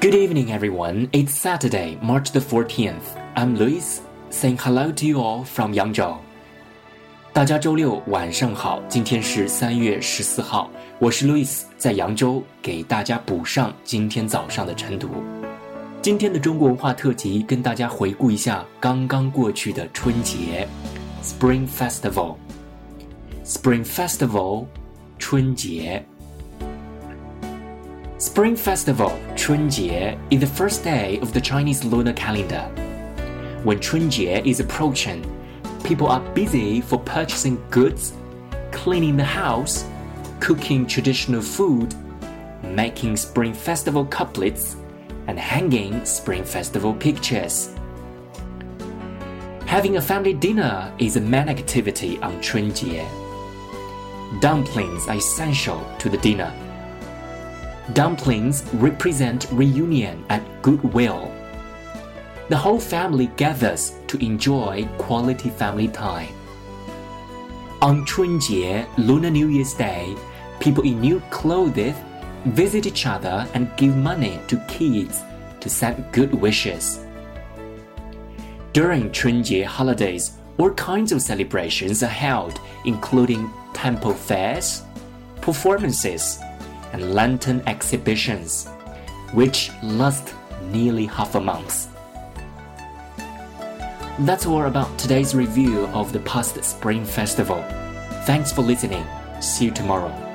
Good evening, everyone. It's Saturday, March the 14th. I'm Luis, saying hello to you all from Yangzhou. 大家周六晚上好，今天是三月十四号，我是 Luis，在扬州给大家补上今天早上的晨读。今天的中国文化特辑，跟大家回顾一下刚刚过去的春节，Spring Festival。Spring Festival，春节。 Spring Festival, Chunjie is the first day of the Chinese lunar calendar. When Chunjie is approaching, people are busy for purchasing goods, cleaning the house, cooking traditional food, making Spring Festival couplets, and hanging Spring Festival pictures. Having a family dinner is a main activity on Chunjie Dumplings are essential to the dinner. Dumplings represent reunion and goodwill. The whole family gathers to enjoy quality family time. On Chunjie, Lunar New Year's Day, people in new clothes visit each other and give money to kids to send good wishes. During Chunjie holidays, all kinds of celebrations are held, including temple fairs, performances, and lantern exhibitions, which last nearly half a month. That's all about today's review of the past Spring Festival. Thanks for listening. See you tomorrow.